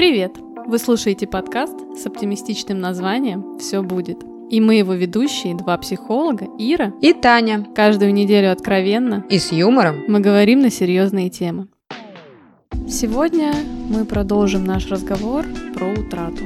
Привет! Вы слушаете подкаст с оптимистичным названием «Все будет». И мы его ведущие, два психолога, Ира и Таня. Каждую неделю откровенно и с юмором мы говорим на серьезные темы. Сегодня мы продолжим наш разговор про утрату.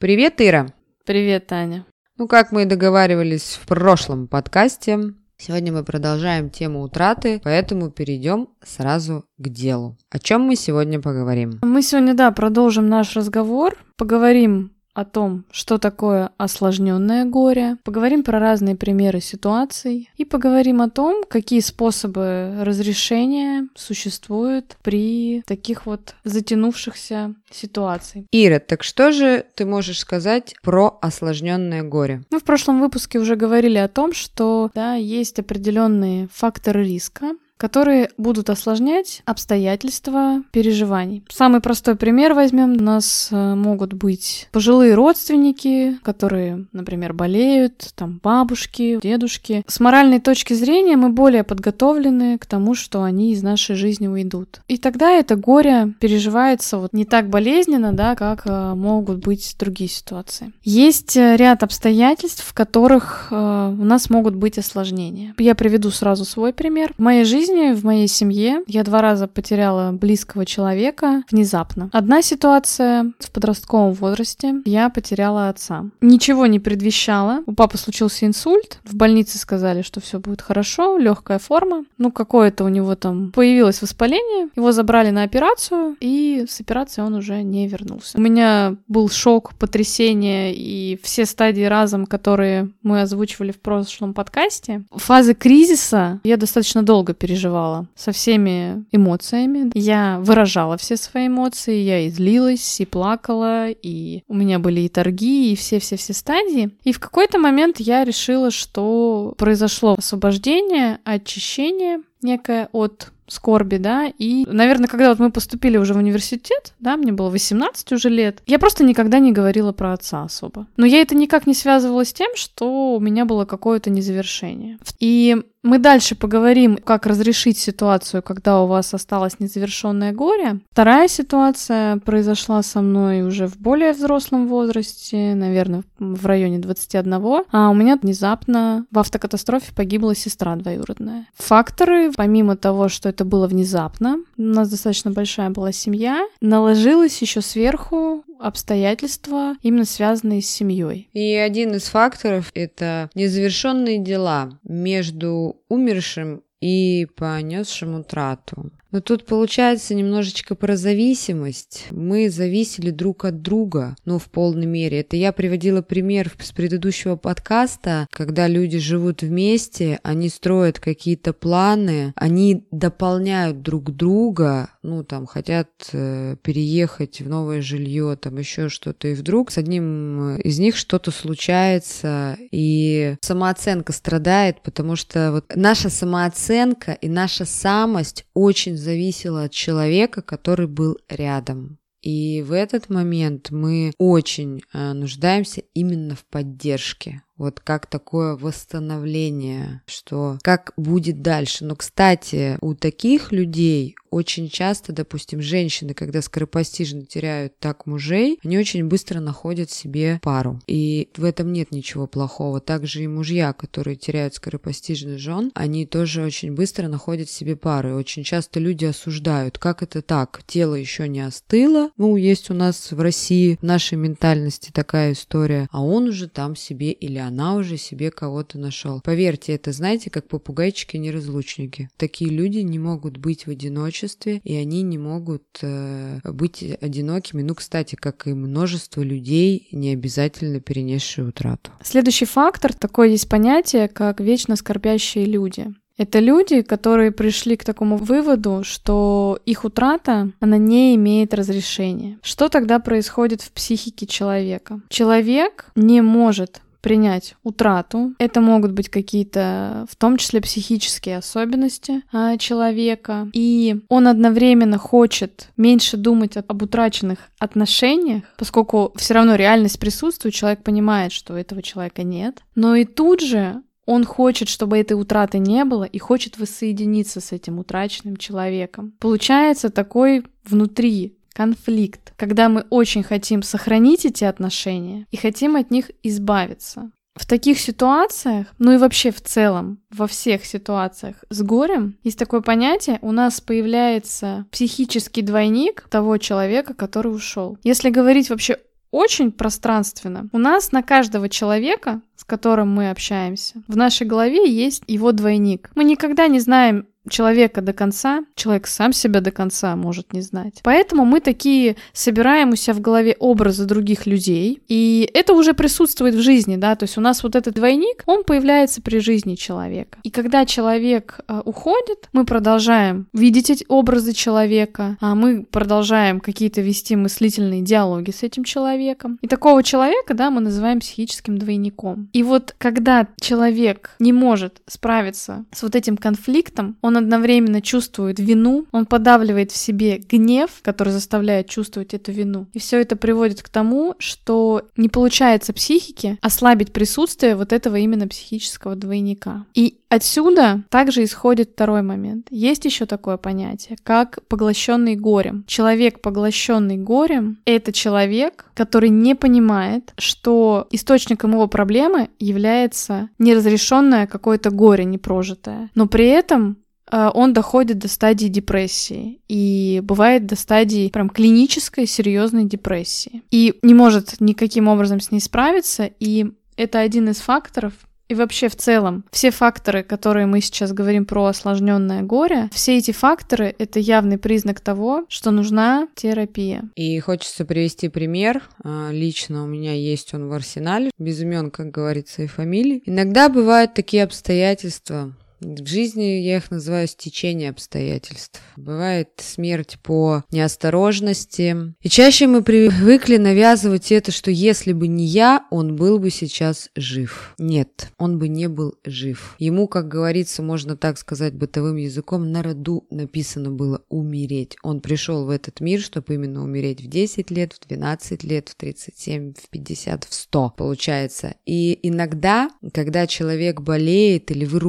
Привет, Ира. Привет, Таня. Ну, как мы и договаривались в прошлом подкасте, Сегодня мы продолжаем тему утраты, поэтому перейдем сразу к делу. О чем мы сегодня поговорим? Мы сегодня, да, продолжим наш разговор, поговорим о том, что такое осложненное горе, поговорим про разные примеры ситуаций и поговорим о том, какие способы разрешения существуют при таких вот затянувшихся ситуациях. Ира, так что же ты можешь сказать про осложненное горе? Мы в прошлом выпуске уже говорили о том, что да, есть определенные факторы риска, которые будут осложнять обстоятельства переживаний. Самый простой пример возьмем. У нас э, могут быть пожилые родственники, которые, например, болеют, там бабушки, дедушки. С моральной точки зрения мы более подготовлены к тому, что они из нашей жизни уйдут. И тогда это горе переживается вот не так болезненно, да, как э, могут быть другие ситуации. Есть э, ряд обстоятельств, в которых у нас могут быть осложнения. Я приведу сразу свой пример. В моей жизни жизни, в моей семье я два раза потеряла близкого человека внезапно. Одна ситуация в подростковом возрасте. Я потеряла отца. Ничего не предвещало. У папы случился инсульт. В больнице сказали, что все будет хорошо, легкая форма. Ну, какое-то у него там появилось воспаление. Его забрали на операцию, и с операции он уже не вернулся. У меня был шок, потрясение и все стадии разом, которые мы озвучивали в прошлом подкасте. Фазы кризиса я достаточно долго пережила переживала со всеми эмоциями. Я выражала все свои эмоции, я и злилась, и плакала, и у меня были и торги, и все-все-все стадии. И в какой-то момент я решила, что произошло освобождение, очищение некое от скорби, да, и, наверное, когда вот мы поступили уже в университет, да, мне было 18 уже лет, я просто никогда не говорила про отца особо. Но я это никак не связывала с тем, что у меня было какое-то незавершение. И мы дальше поговорим, как разрешить ситуацию, когда у вас осталось незавершенное горе. Вторая ситуация произошла со мной уже в более взрослом возрасте, наверное, в районе 21. А у меня внезапно в автокатастрофе погибла сестра двоюродная. Факторы, помимо того, что это было внезапно, у нас достаточно большая была семья, наложилось еще сверху обстоятельства, именно связанные с семьей. И один из факторов — это незавершенные дела между умершим и понесшим утрату. Но тут получается немножечко про зависимость. Мы зависели друг от друга, ну, в полной мере. Это я приводила пример с предыдущего подкаста, когда люди живут вместе, они строят какие-то планы, они дополняют друг друга, ну, там, хотят э, переехать в новое жилье, там, еще что-то, и вдруг с одним из них что-то случается, и самооценка страдает, потому что вот наша самооценка и наша самость очень зависело от человека, который был рядом. И в этот момент мы очень э, нуждаемся именно в поддержке. Вот как такое восстановление, что как будет дальше. Но, кстати, у таких людей очень часто, допустим, женщины, когда скоропостижно теряют так мужей, они очень быстро находят себе пару. И в этом нет ничего плохого. Также и мужья, которые теряют скоропостижно жен, они тоже очень быстро находят себе пары. И очень часто люди осуждают, как это так, тело еще не остыло. Ну, есть у нас в России, в нашей ментальности такая история, а он уже там себе или она уже себе кого-то нашел. Поверьте, это знаете, как попугайчики-неразлучники. Такие люди не могут быть в одиночестве, и они не могут э, быть одинокими. Ну, кстати, как и множество людей, не обязательно перенесшие утрату. Следующий фактор, такое есть понятие, как вечно скорбящие люди. Это люди, которые пришли к такому выводу, что их утрата, она не имеет разрешения. Что тогда происходит в психике человека? Человек не может принять утрату. Это могут быть какие-то, в том числе, психические особенности а, человека. И он одновременно хочет меньше думать об утраченных отношениях, поскольку все равно реальность присутствует, человек понимает, что этого человека нет. Но и тут же Он хочет, чтобы этой утраты не было и хочет воссоединиться с этим утраченным человеком. Получается такой внутри конфликт, когда мы очень хотим сохранить эти отношения и хотим от них избавиться. В таких ситуациях, ну и вообще в целом, во всех ситуациях с горем, есть такое понятие, у нас появляется психический двойник того человека, который ушел. Если говорить вообще очень пространственно, у нас на каждого человека, с которым мы общаемся, в нашей голове есть его двойник. Мы никогда не знаем, человека до конца, человек сам себя до конца может не знать. Поэтому мы такие собираем у себя в голове образы других людей, и это уже присутствует в жизни, да, то есть у нас вот этот двойник, он появляется при жизни человека. И когда человек э, уходит, мы продолжаем видеть эти образы человека, а мы продолжаем какие-то вести мыслительные диалоги с этим человеком. И такого человека, да, мы называем психическим двойником. И вот когда человек не может справиться с вот этим конфликтом, он одновременно чувствует вину, он подавливает в себе гнев, который заставляет чувствовать эту вину. И все это приводит к тому, что не получается психике ослабить присутствие вот этого именно психического двойника. И отсюда также исходит второй момент. Есть еще такое понятие, как поглощенный горем. Человек, поглощенный горем, это человек, который не понимает, что источником его проблемы является неразрешенное какое-то горе непрожитое. Но при этом Э, он доходит до стадии депрессии и бывает до стадии прям клинической серьезной депрессии и не может никаким образом с ней справиться и это один из факторов, и вообще в целом, все факторы, которые мы сейчас говорим про осложненное горе, все эти факторы — это явный признак того, что нужна терапия. И хочется привести пример. А, лично у меня есть он в арсенале, без имен, как говорится, и фамилий. Иногда бывают такие обстоятельства, в жизни я их называю стечение обстоятельств. Бывает смерть по неосторожности. И чаще мы привыкли навязывать это, что если бы не я, он был бы сейчас жив. Нет, он бы не был жив. Ему, как говорится, можно так сказать бытовым языком, на роду написано было умереть. Он пришел в этот мир, чтобы именно умереть в 10 лет, в 12 лет, в 37, в 50, в 100, получается. И иногда, когда человек болеет или вы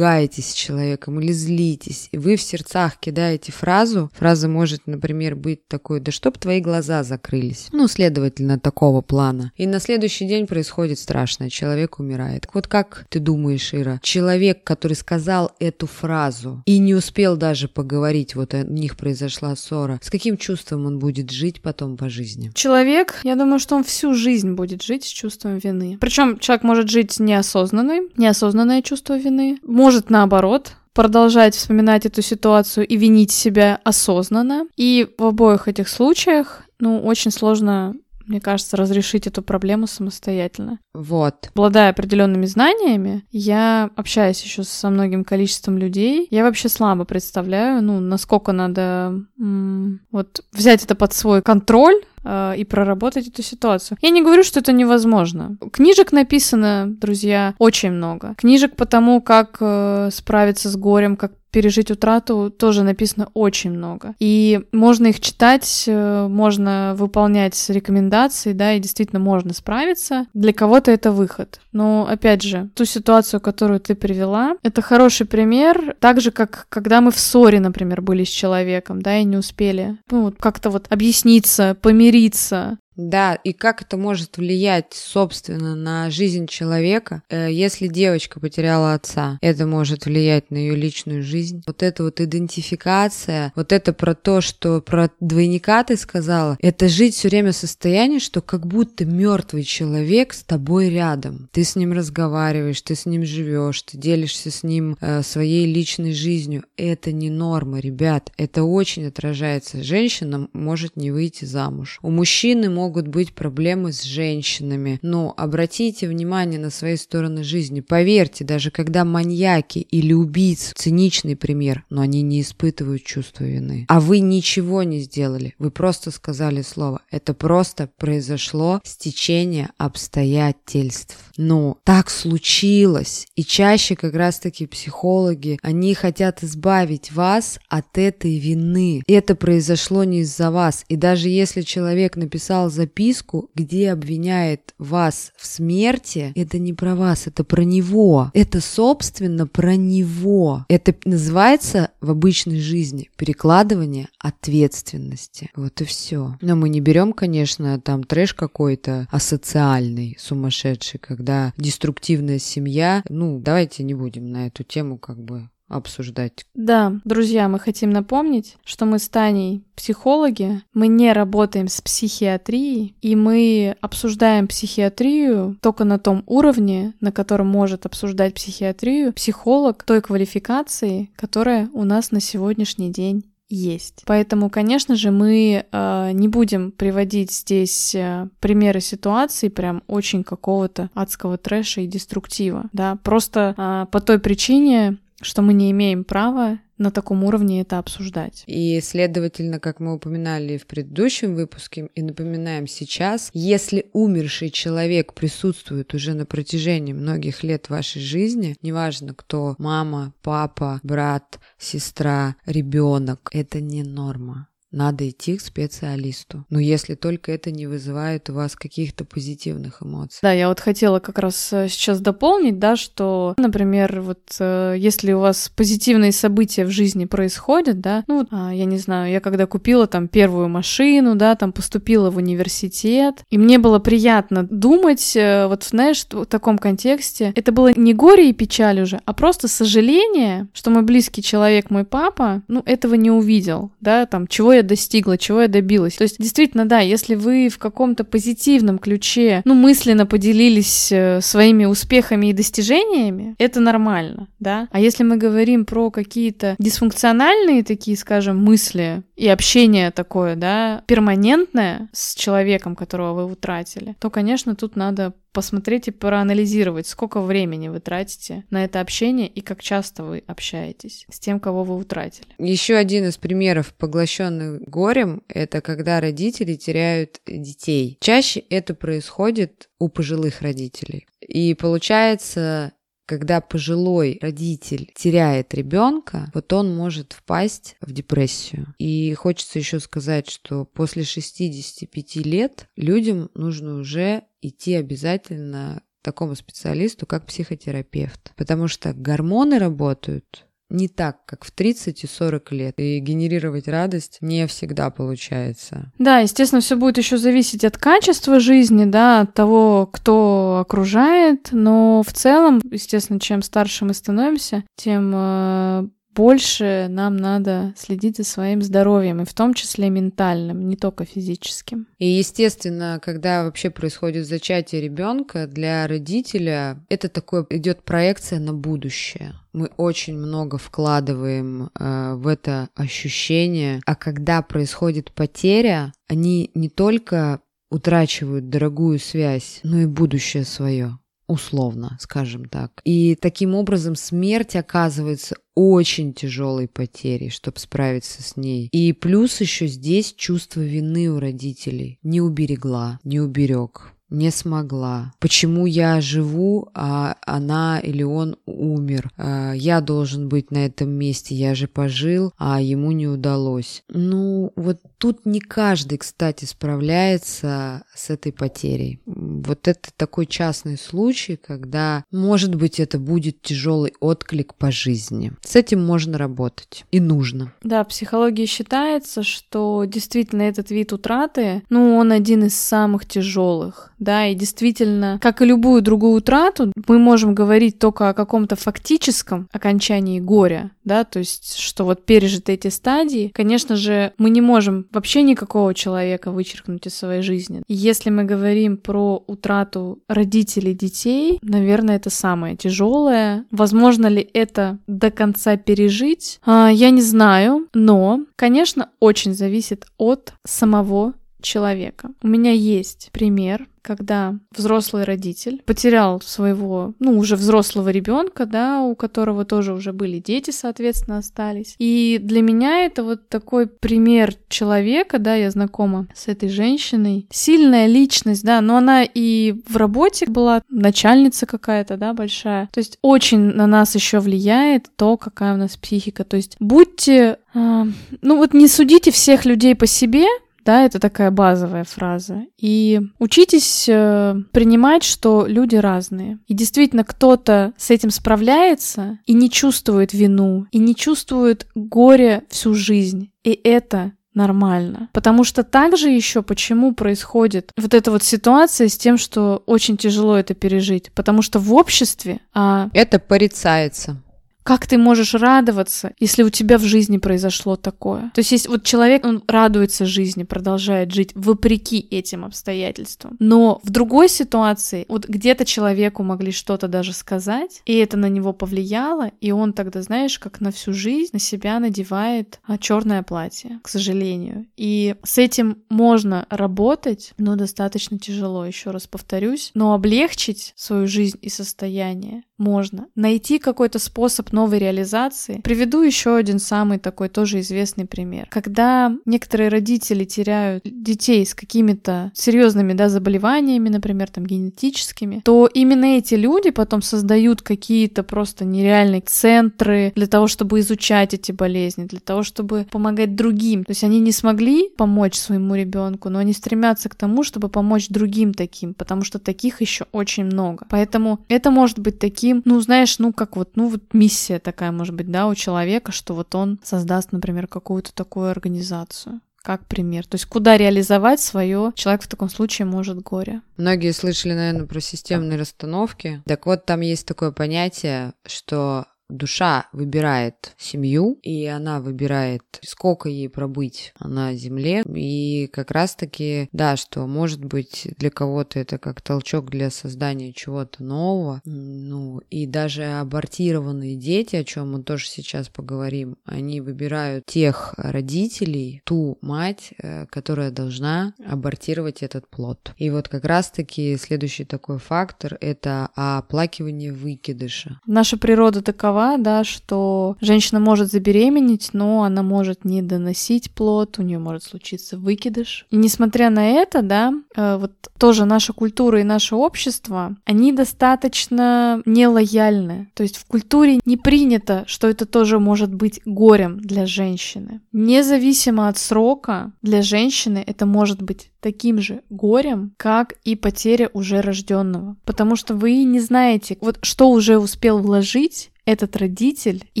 ругаетесь с человеком или злитесь, и вы в сердцах кидаете фразу, фраза может, например, быть такой, да чтоб твои глаза закрылись. Ну, следовательно, такого плана. И на следующий день происходит страшное, человек умирает. Вот как ты думаешь, Ира, человек, который сказал эту фразу и не успел даже поговорить, вот у них произошла ссора, с каким чувством он будет жить потом по жизни? Человек, я думаю, что он всю жизнь будет жить с чувством вины. Причем человек может жить неосознанный, неосознанное чувство вины, может наоборот наоборот, продолжать вспоминать эту ситуацию и винить себя осознанно. И в обоих этих случаях, ну, очень сложно мне кажется, разрешить эту проблему самостоятельно. Вот. Обладая определенными знаниями, я общаюсь еще со многим количеством людей. Я вообще слабо представляю, ну, насколько надо м- вот взять это под свой контроль, э, и проработать эту ситуацию. Я не говорю, что это невозможно. Книжек написано, друзья, очень много. Книжек по тому, как э, справиться с горем, как пережить утрату тоже написано очень много. И можно их читать, э, можно выполнять рекомендации, да, и действительно можно справиться. Для кого-то это выход. Но, опять же, ту ситуацию, которую ты привела, это хороший пример, так же, как когда мы в ссоре, например, были с человеком, да, и не успели, ну, как-то вот объясниться, помириться, да, и как это может влиять, собственно, на жизнь человека, э, если девочка потеряла отца, это может влиять на ее личную жизнь. Вот эта вот идентификация, вот это про то, что про двойника ты сказала, это жить все время в состоянии, что как будто мертвый человек с тобой рядом. Ты с ним разговариваешь, ты с ним живешь, ты делишься с ним э, своей личной жизнью. Это не норма, ребят. Это очень отражается. Женщина может не выйти замуж. У мужчины могут могут быть проблемы с женщинами. Но обратите внимание на свои стороны жизни. Поверьте, даже когда маньяки или убийцы, циничный пример, но они не испытывают чувство вины. А вы ничего не сделали. Вы просто сказали слово. Это просто произошло стечение обстоятельств. Но так случилось. И чаще как раз-таки психологи, они хотят избавить вас от этой вины. Это произошло не из-за вас. И даже если человек написал записку, где обвиняет вас в смерти, это не про вас, это про него. Это, собственно, про него. Это называется в обычной жизни перекладывание ответственности. Вот и все. Но мы не берем, конечно, там трэш какой-то асоциальный, сумасшедший, когда деструктивная семья, ну, давайте не будем на эту тему как бы обсуждать. Да, друзья, мы хотим напомнить, что мы с Таней психологи, мы не работаем с психиатрией, и мы обсуждаем психиатрию только на том уровне, на котором может обсуждать психиатрию психолог той квалификации, которая у нас на сегодняшний день есть. Поэтому, конечно же, мы э, не будем приводить здесь э, примеры ситуаций прям очень какого-то адского трэша и деструктива, да, просто э, по той причине, что мы не имеем права на таком уровне это обсуждать. И, следовательно, как мы упоминали в предыдущем выпуске и напоминаем сейчас, если умерший человек присутствует уже на протяжении многих лет вашей жизни, неважно кто, мама, папа, брат, сестра, ребенок, это не норма надо идти к специалисту. Но если только это не вызывает у вас каких-то позитивных эмоций. Да, я вот хотела как раз э, сейчас дополнить, да, что, например, вот э, если у вас позитивные события в жизни происходят, да, ну, а, я не знаю, я когда купила там первую машину, да, там поступила в университет, и мне было приятно думать, э, вот, знаешь, в таком контексте, это было не горе и печаль уже, а просто сожаление, что мой близкий человек, мой папа, ну, этого не увидел, да, там, чего я достигла, чего я добилась. То есть, действительно, да, если вы в каком-то позитивном ключе, ну, мысленно поделились э, своими успехами и достижениями, это нормально, да. А если мы говорим про какие-то дисфункциональные такие, скажем, мысли и общение такое, да, перманентное с человеком, которого вы утратили, то, конечно, тут надо посмотреть и проанализировать, сколько времени вы тратите на это общение и как часто вы общаетесь с тем, кого вы утратили. Еще один из примеров поглощенных горем – это когда родители теряют детей. Чаще это происходит у пожилых родителей. И получается, когда пожилой родитель теряет ребенка, вот он может впасть в депрессию. И хочется еще сказать, что после 65 лет людям нужно уже идти обязательно к такому специалисту, как психотерапевт. Потому что гормоны работают не так, как в 30 и 40 лет. И генерировать радость не всегда получается. Да, естественно, все будет еще зависеть от качества жизни, да, от того, кто окружает. Но в целом, естественно, чем старше мы становимся, тем э, больше нам надо следить за своим здоровьем, и в том числе ментальным, не только физическим. И, естественно, когда вообще происходит зачатие ребенка, для родителя это такое идет проекция на будущее. Мы очень много вкладываем э, в это ощущение, а когда происходит потеря, они не только утрачивают дорогую связь, но и будущее свое условно, скажем так. И таким образом смерть оказывается очень тяжелой потерей, чтобы справиться с ней. И плюс еще здесь чувство вины у родителей. Не уберегла, не уберег не смогла. Почему я живу, а она или он умер? А, я должен быть на этом месте, я же пожил, а ему не удалось. Ну, вот тут не каждый, кстати, справляется с этой потерей. Вот это такой частный случай, когда, может быть, это будет тяжелый отклик по жизни. С этим можно работать и нужно. Да, в психологии считается, что действительно этот вид утраты, ну, он один из самых тяжелых да, и действительно, как и любую другую утрату, мы можем говорить только о каком-то фактическом окончании горя, да, то есть, что вот пережиты эти стадии, конечно же, мы не можем вообще никакого человека вычеркнуть из своей жизни. Если мы говорим про утрату родителей детей, наверное, это самое тяжелое. Возможно ли это до конца пережить? А, я не знаю, но, конечно, очень зависит от самого человека. У меня есть пример когда взрослый родитель потерял своего, ну, уже взрослого ребенка, да, у которого тоже уже были дети, соответственно, остались. И для меня это вот такой пример человека, да, я знакома с этой женщиной. Сильная личность, да, но она и в работе была начальница какая-то, да, большая. То есть очень на нас еще влияет то, какая у нас психика. То есть будьте, э, ну вот не судите всех людей по себе, да, это такая базовая фраза. И учитесь э, принимать, что люди разные. И действительно, кто-то с этим справляется и не чувствует вину, и не чувствует горе всю жизнь. И это нормально. Потому что также еще почему происходит вот эта вот ситуация с тем, что очень тяжело это пережить. Потому что в обществе... А... Это порицается. Как ты можешь радоваться, если у тебя в жизни произошло такое? То есть, есть вот человек, он радуется жизни, продолжает жить вопреки этим обстоятельствам. Но в другой ситуации, вот где-то человеку могли что-то даже сказать, и это на него повлияло, и он тогда, знаешь, как на всю жизнь на себя надевает а, черное платье, к сожалению. И с этим можно работать, но достаточно тяжело, еще раз повторюсь. Но облегчить свою жизнь и состояние можно. Найти какой-то способ новой реализации. Приведу еще один самый такой тоже известный пример. Когда некоторые родители теряют детей с какими-то серьезными да, заболеваниями, например, там генетическими, то именно эти люди потом создают какие-то просто нереальные центры для того, чтобы изучать эти болезни, для того, чтобы помогать другим. То есть они не смогли помочь своему ребенку, но они стремятся к тому, чтобы помочь другим таким, потому что таких еще очень много. Поэтому это может быть таким, ну, знаешь, ну, как вот, ну, вот миссия такая, может быть, да, у человека, что вот он создаст, например, какую-то такую организацию как пример. То есть куда реализовать свое человек в таком случае может горе. Многие слышали, наверное, про системные расстановки. Так вот, там есть такое понятие, что душа выбирает семью, и она выбирает, сколько ей пробыть на земле. И как раз-таки, да, что может быть для кого-то это как толчок для создания чего-то нового. Ну, и даже абортированные дети, о чем мы тоже сейчас поговорим, они выбирают тех родителей, ту мать, э, которая должна абортировать этот плод. И вот как раз-таки следующий такой фактор — это оплакивание выкидыша. Наша природа такова, такова, да, что женщина может забеременеть, но она может не доносить плод, у нее может случиться выкидыш. И несмотря на это, да, э, вот тоже наша культура и наше общество, они достаточно нелояльны. То есть в культуре не принято, что это тоже может быть горем для женщины. Независимо от срока, для женщины это может быть таким же горем, как и потеря уже рожденного. Потому что вы не знаете, вот что уже успел вложить этот родитель. И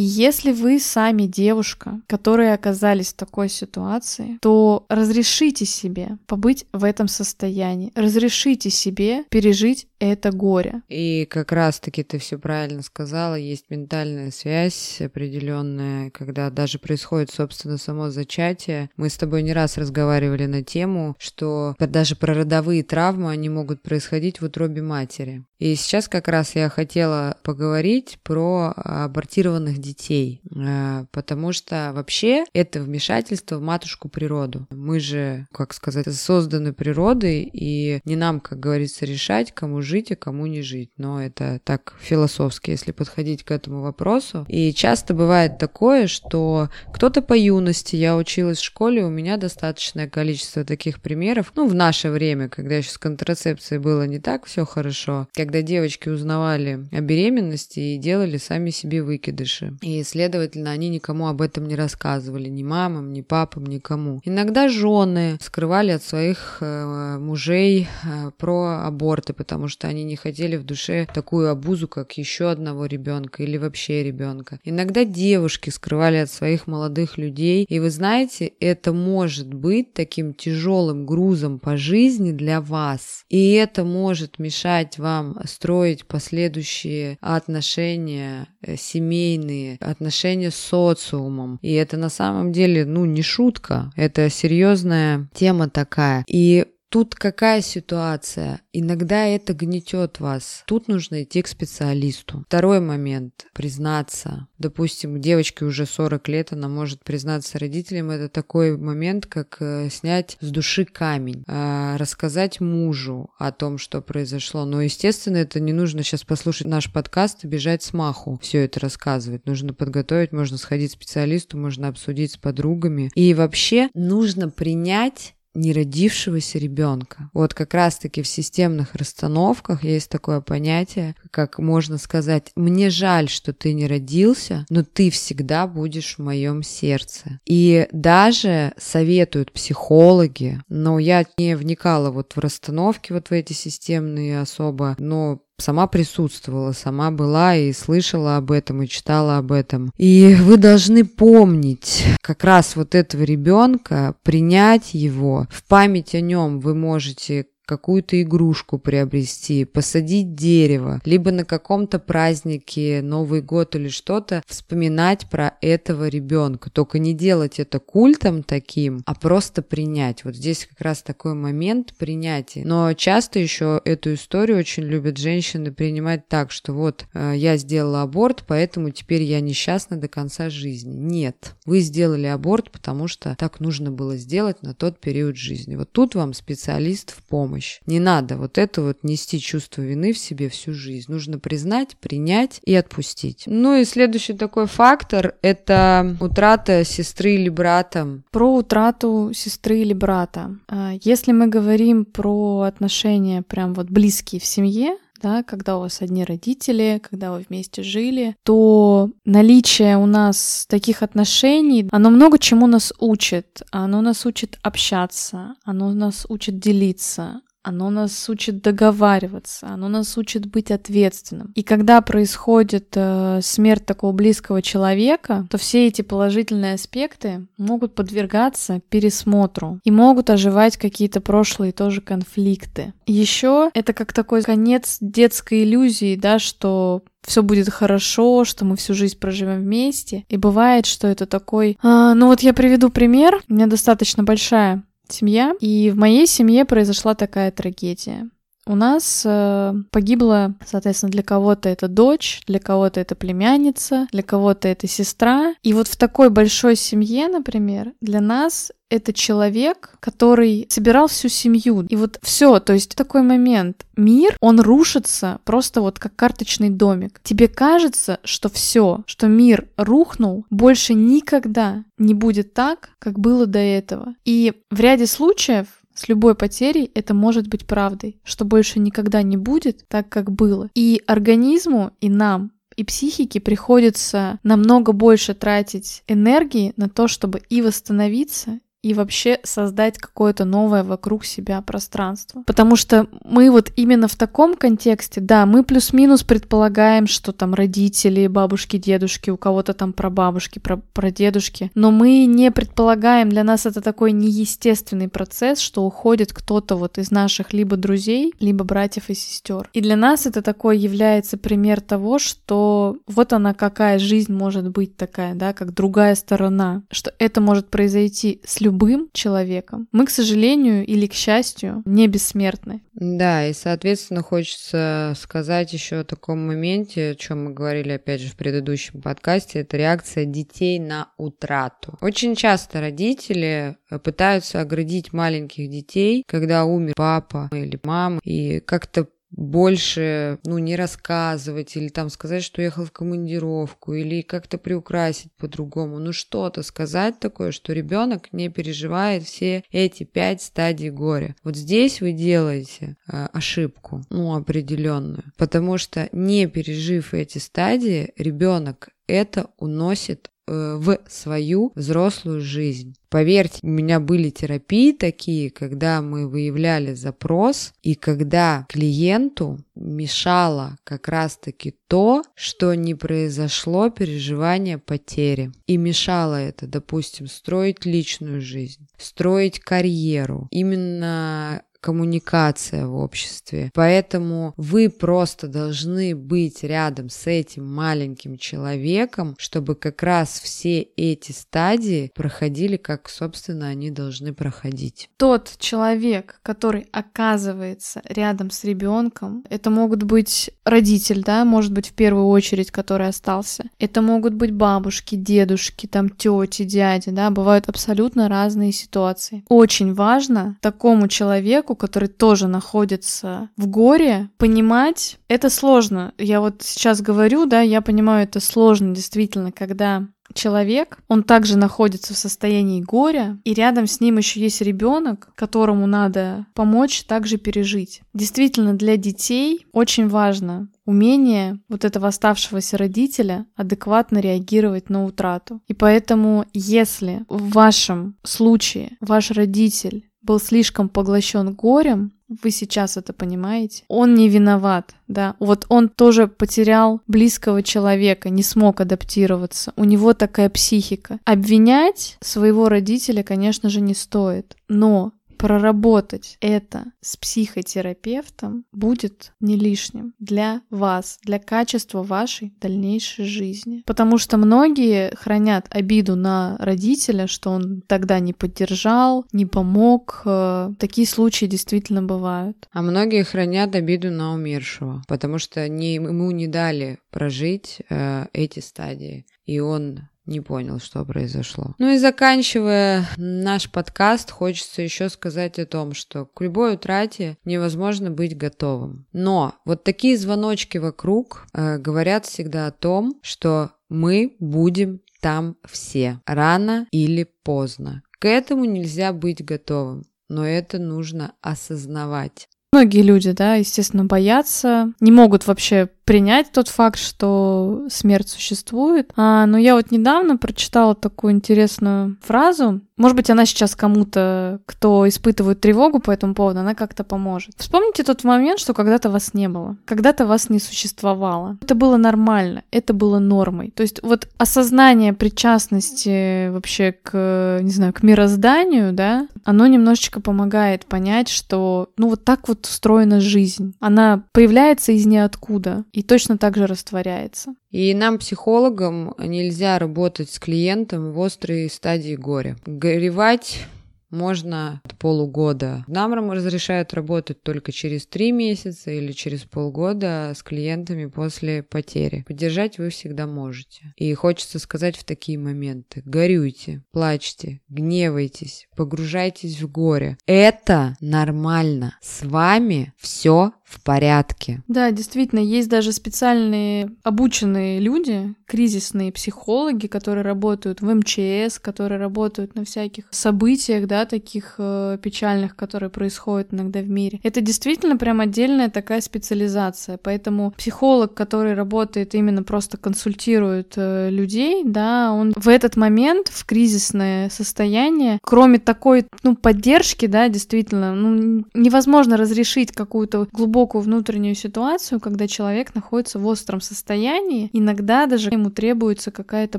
если вы сами девушка, которые оказались в такой ситуации, то разрешите себе побыть в этом состоянии. Разрешите себе пережить это горе. И как раз-таки ты все правильно сказала, есть ментальная связь определенная, когда даже происходит, собственно, само зачатие. Мы с тобой не раз разговаривали на тему, что даже про родовые травмы, они могут происходить в утробе матери. И сейчас как раз я хотела поговорить про абортированных детей, э, потому что вообще это вмешательство в матушку природу. Мы же, как сказать, созданы природой, и не нам, как говорится, решать, кому жить, а кому не жить. Но это так философски, если подходить к этому вопросу. И часто бывает такое, что кто-то по юности, я училась в школе, у меня достаточное количество таких примеров. Ну, в наше время, когда еще с контрацепцией было не так все хорошо, когда девочки узнавали о беременности и делали сами себе выкидыши. И, следовательно, они никому об этом не рассказывали, ни мамам, ни папам, никому. Иногда жены скрывали от своих э, мужей э, про аборты, потому что они не хотели в душе такую обузу, как еще одного ребенка или вообще ребенка. Иногда девушки скрывали от своих молодых людей, и вы знаете, это может быть таким тяжелым грузом по жизни для вас, и это может мешать вам строить последующие отношения э, семейные, отношения с социумом. И это на самом деле, ну, не шутка, это серьезная тема такая. И Тут какая ситуация? Иногда это гнетет вас. Тут нужно идти к специалисту. Второй момент. Признаться. Допустим, девочке уже 40 лет, она может признаться родителям. Это такой момент, как э, снять с души камень. Э, рассказать мужу о том, что произошло. Но, естественно, это не нужно сейчас послушать наш подкаст и бежать с маху. Все это рассказывать. Нужно подготовить, можно сходить к специалисту, можно обсудить с подругами. И вообще нужно принять неродившегося ребенка. Вот как раз-таки в системных расстановках есть такое понятие, как можно сказать, мне жаль, что ты не родился, но ты всегда будешь в моем сердце. И даже советуют психологи, но я не вникала вот в расстановки вот в эти системные особо, но сама присутствовала, сама была и слышала об этом, и читала об этом. И вы должны помнить как раз вот этого ребенка, принять его, в память о нем вы можете какую-то игрушку приобрести, посадить дерево, либо на каком-то празднике, Новый год или что-то, вспоминать про этого ребенка. Только не делать это культом таким, а просто принять. Вот здесь как раз такой момент принятия. Но часто еще эту историю очень любят женщины принимать так, что вот э, я сделала аборт, поэтому теперь я несчастна до конца жизни. Нет, вы сделали аборт, потому что так нужно было сделать на тот период жизни. Вот тут вам специалист в помощь помощь. Не надо вот это вот нести чувство вины в себе всю жизнь. Нужно признать, принять и отпустить. Ну и следующий такой фактор – это утрата сестры или брата. Про утрату сестры или брата. А, если мы говорим про отношения прям вот близкие в семье, да, когда у вас одни родители, когда вы вместе жили, то наличие у нас таких отношений, оно много чему нас учит. Оно нас учит общаться, оно нас учит делиться, оно нас учит договариваться, оно нас учит быть ответственным. И когда происходит э, смерть такого близкого человека, то все эти положительные аспекты могут подвергаться пересмотру и могут оживать какие-то прошлые тоже конфликты. Еще это как такой конец детской иллюзии, да, что все будет хорошо, что мы всю жизнь проживем вместе. И бывает, что это такой... А, ну вот я приведу пример. У меня достаточно большая семья, и в моей семье произошла такая трагедия. У нас э, погибла, соответственно, для кого-то это дочь, для кого-то это племянница, для кого-то это сестра. И вот в такой большой семье, например, для нас это человек, который собирал всю семью. И вот все, то есть такой момент. Мир, он рушится просто вот как карточный домик. Тебе кажется, что все, что мир рухнул, больше никогда не будет так, как было до этого. И в ряде случаев с любой потерей это может быть правдой, что больше никогда не будет так, как было. И организму, и нам и психике приходится намного больше тратить энергии на то, чтобы и восстановиться, и вообще создать какое-то новое вокруг себя пространство. Потому что мы вот именно в таком контексте, да, мы плюс-минус предполагаем, что там родители, бабушки, дедушки, у кого-то там про бабушки, про, дедушки, но мы не предполагаем, для нас это такой неестественный процесс, что уходит кто-то вот из наших либо друзей, либо братьев и сестер. И для нас это такой является пример того, что вот она какая жизнь может быть такая, да, как другая сторона, что это может произойти с любым человеком. Мы, к сожалению или к счастью, не бессмертны. Да, и, соответственно, хочется сказать еще о таком моменте, о чем мы говорили, опять же, в предыдущем подкасте, это реакция детей на утрату. Очень часто родители э, пытаются оградить маленьких детей, когда умер папа или мама, и как-то больше, ну, не рассказывать или там сказать, что уехал в командировку или как-то приукрасить по-другому. Ну, что-то сказать такое, что ребенок не переживает все эти пять стадий горя. Вот здесь вы делаете э, ошибку, ну, определенную, потому что не пережив эти стадии, ребенок это уносит в свою взрослую жизнь. Поверьте, у меня были терапии такие, когда мы выявляли запрос, и когда клиенту мешало как раз-таки то, что не произошло переживание потери. И мешало это, допустим, строить личную жизнь, строить карьеру. Именно коммуникация в обществе. Поэтому вы просто должны быть рядом с этим маленьким человеком, чтобы как раз все эти стадии проходили, как, собственно, они должны проходить. Тот человек, который оказывается рядом с ребенком, это могут быть родитель, да, может быть, в первую очередь, который остался. Это могут быть бабушки, дедушки, там тети, дяди, да, бывают абсолютно разные ситуации. Очень важно такому человеку, который тоже находится в горе, понимать это сложно. Я вот сейчас говорю, да, я понимаю, это сложно действительно, когда человек, он также находится в состоянии горя, и рядом с ним еще есть ребенок, которому надо помочь также пережить. Действительно, для детей очень важно умение вот этого оставшегося родителя адекватно реагировать на утрату. И поэтому, если в вашем случае ваш родитель был слишком поглощен горем, вы сейчас это понимаете. Он не виноват, да. Вот он тоже потерял близкого человека, не смог адаптироваться. У него такая психика. Обвинять своего родителя, конечно же, не стоит. Но проработать это с психотерапевтом будет не лишним для вас, для качества вашей дальнейшей жизни. Потому что многие хранят обиду на родителя, что он тогда не поддержал, не помог. Э, такие случаи действительно бывают. А многие хранят обиду на умершего, потому что не, ему не дали прожить э, эти стадии. И он не понял, что произошло. Ну и заканчивая наш подкаст, хочется еще сказать о том, что к любой утрате невозможно быть готовым. Но вот такие звоночки вокруг э, говорят всегда о том, что мы будем там все, рано или поздно. К этому нельзя быть готовым, но это нужно осознавать. Многие люди, да, естественно, боятся, не могут вообще принять тот факт, что смерть существует. А, но я вот недавно прочитала такую интересную фразу. Может быть, она сейчас кому-то, кто испытывает тревогу по этому поводу, она как-то поможет. Вспомните тот момент, что когда-то вас не было, когда-то вас не существовало. Это было нормально, это было нормой. То есть вот осознание причастности вообще к, не знаю, к мирозданию, да, оно немножечко помогает понять, что, ну вот так вот устроена жизнь. Она появляется из ниоткуда и точно так же растворяется. И нам, психологам, нельзя работать с клиентом в острой стадии горя. Горевать можно полугода. Нам разрешают работать только через три месяца или через полгода с клиентами после потери. Поддержать вы всегда можете. И хочется сказать в такие моменты. Горюйте, плачьте, гневайтесь, погружайтесь в горе. Это нормально. С вами все в порядке. Да, действительно, есть даже специальные обученные люди, кризисные психологи, которые работают в МЧС, которые работают на всяких событиях, да, таких э, печальных, которые происходят иногда в мире. Это действительно прям отдельная такая специализация. Поэтому психолог, который работает именно просто консультирует э, людей, да, он в этот момент, в кризисное состояние, кроме такой, ну, поддержки, да, действительно, ну, невозможно разрешить какую-то глубокую глубокую внутреннюю ситуацию, когда человек находится в остром состоянии, иногда даже ему требуется какая-то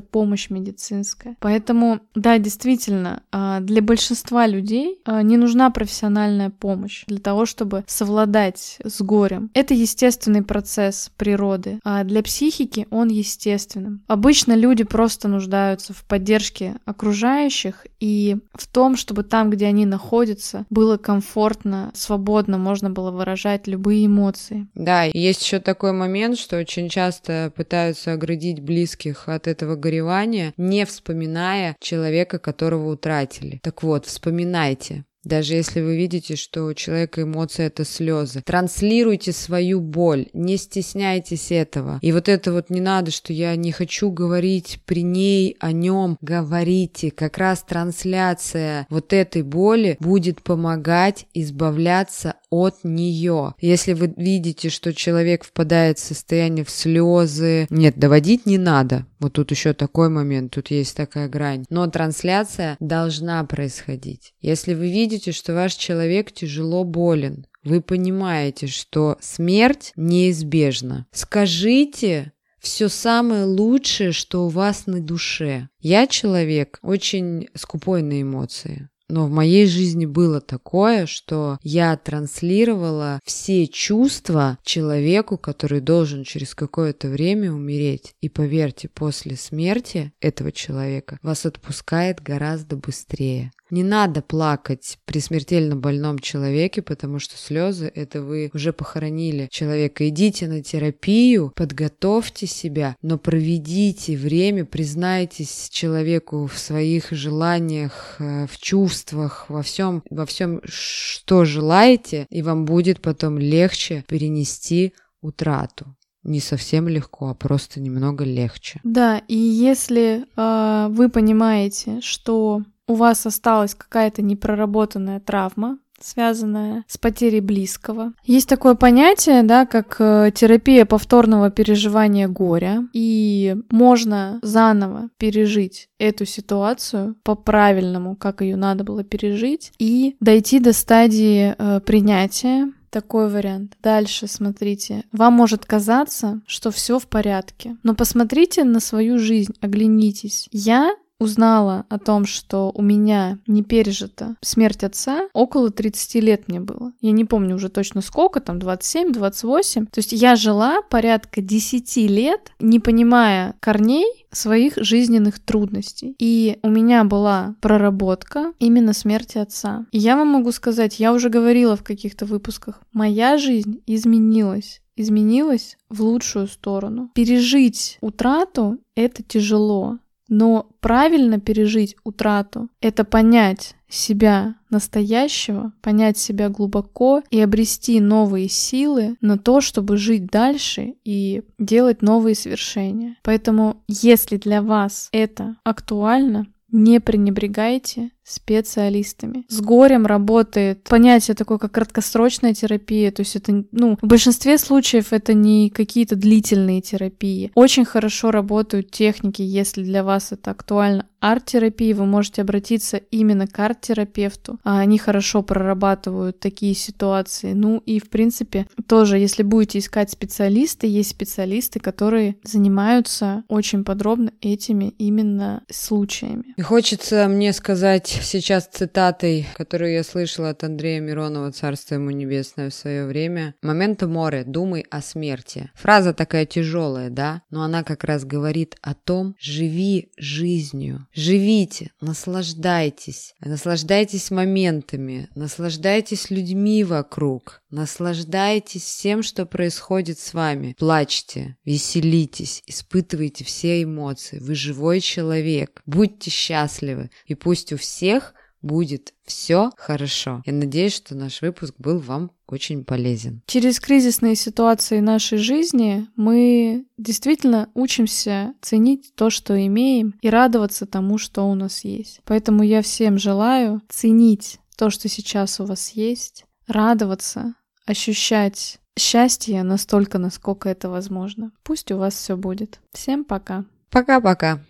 помощь медицинская. Поэтому, да, действительно, а, для большинства людей а, не нужна профессиональная помощь для того, чтобы совладать с горем. Это естественный процесс природы, а для психики он естественным. Обычно люди просто нуждаются в поддержке окружающих и в том, чтобы там, где они находятся, было комфортно, свободно, можно было выражать любые эмоции. Да, есть еще такой момент, что очень часто пытаются оградить близких от этого горевания, не вспоминая человека, которого утратили. Так вот, вспоминайте. Даже если вы видите, что у человека эмоция это слезы. Транслируйте свою боль, не стесняйтесь этого. И вот это вот не надо, что я не хочу говорить при ней о нем. Говорите, как раз трансляция вот этой боли будет помогать избавляться от нее. Если вы видите, что человек впадает в состояние в слезы, нет, доводить не надо. Вот тут еще такой момент, тут есть такая грань. Но трансляция должна происходить. Если вы видите, что ваш человек тяжело болен, вы понимаете, что смерть неизбежна. Скажите все самое лучшее, что у вас на душе. Я человек очень скупой на эмоции. Но в моей жизни было такое, что я транслировала все чувства человеку, который должен через какое-то время умереть. И поверьте, после смерти этого человека вас отпускает гораздо быстрее. Не надо плакать при смертельно больном человеке, потому что слезы это вы уже похоронили человека. Идите на терапию, подготовьте себя, но проведите время, признайтесь человеку в своих желаниях, э, в чувствах, во всем, во всем, что желаете, и вам будет потом легче перенести утрату. не совсем легко, а просто немного легче. Да, и если э, вы понимаете, что у вас осталась какая-то непроработанная травма, связанная с потерей близкого. Есть такое понятие, да, как э, терапия повторного переживания горя, и можно заново пережить эту ситуацию по-правильному, как ее надо было пережить, и дойти до стадии э, принятия такой вариант. Дальше смотрите. Вам может казаться, что все в порядке. Но посмотрите на свою жизнь, оглянитесь. Я узнала о том, что у меня не пережита смерть отца, около 30 лет мне было. Я не помню уже точно сколько, там 27, 28. То есть я жила порядка 10 лет, не понимая корней своих жизненных трудностей. И у меня была проработка именно смерти отца. И я вам могу сказать, я уже говорила в каких-то выпусках, моя жизнь изменилась изменилась в лучшую сторону. Пережить утрату — это тяжело. Но правильно пережить утрату — это понять себя настоящего, понять себя глубоко и обрести новые силы на то, чтобы жить дальше и делать новые свершения. Поэтому, если для вас это актуально, не пренебрегайте специалистами. С горем работает понятие такое, как краткосрочная терапия, то есть это, ну, в большинстве случаев это не какие-то длительные терапии. Очень хорошо работают техники, если для вас это актуально. Арт-терапии вы можете обратиться именно к арт-терапевту. А они хорошо прорабатывают такие ситуации. Ну и, в принципе, тоже, если будете искать специалисты, есть специалисты, которые занимаются очень подробно этими именно случаями. И хочется мне сказать сейчас цитатой, которую я слышала от Андрея Миронова, царство ему небесное, в свое время. «Момента море, думай о смерти». Фраза такая тяжелая, да? Но она как раз говорит о том, живи жизнью. Живите, наслаждайтесь. Наслаждайтесь моментами, наслаждайтесь людьми вокруг, наслаждайтесь всем, что происходит с вами. Плачьте, веселитесь, испытывайте все эмоции. Вы живой человек. Будьте счастливы. И пусть у всех будет все хорошо. Я надеюсь, что наш выпуск был вам очень полезен. Через кризисные ситуации нашей жизни мы действительно учимся ценить то, что имеем, и радоваться тому, что у нас есть. Поэтому я всем желаю ценить то, что сейчас у вас есть, радоваться, ощущать счастье настолько, насколько это возможно. Пусть у вас все будет. Всем пока. Пока-пока.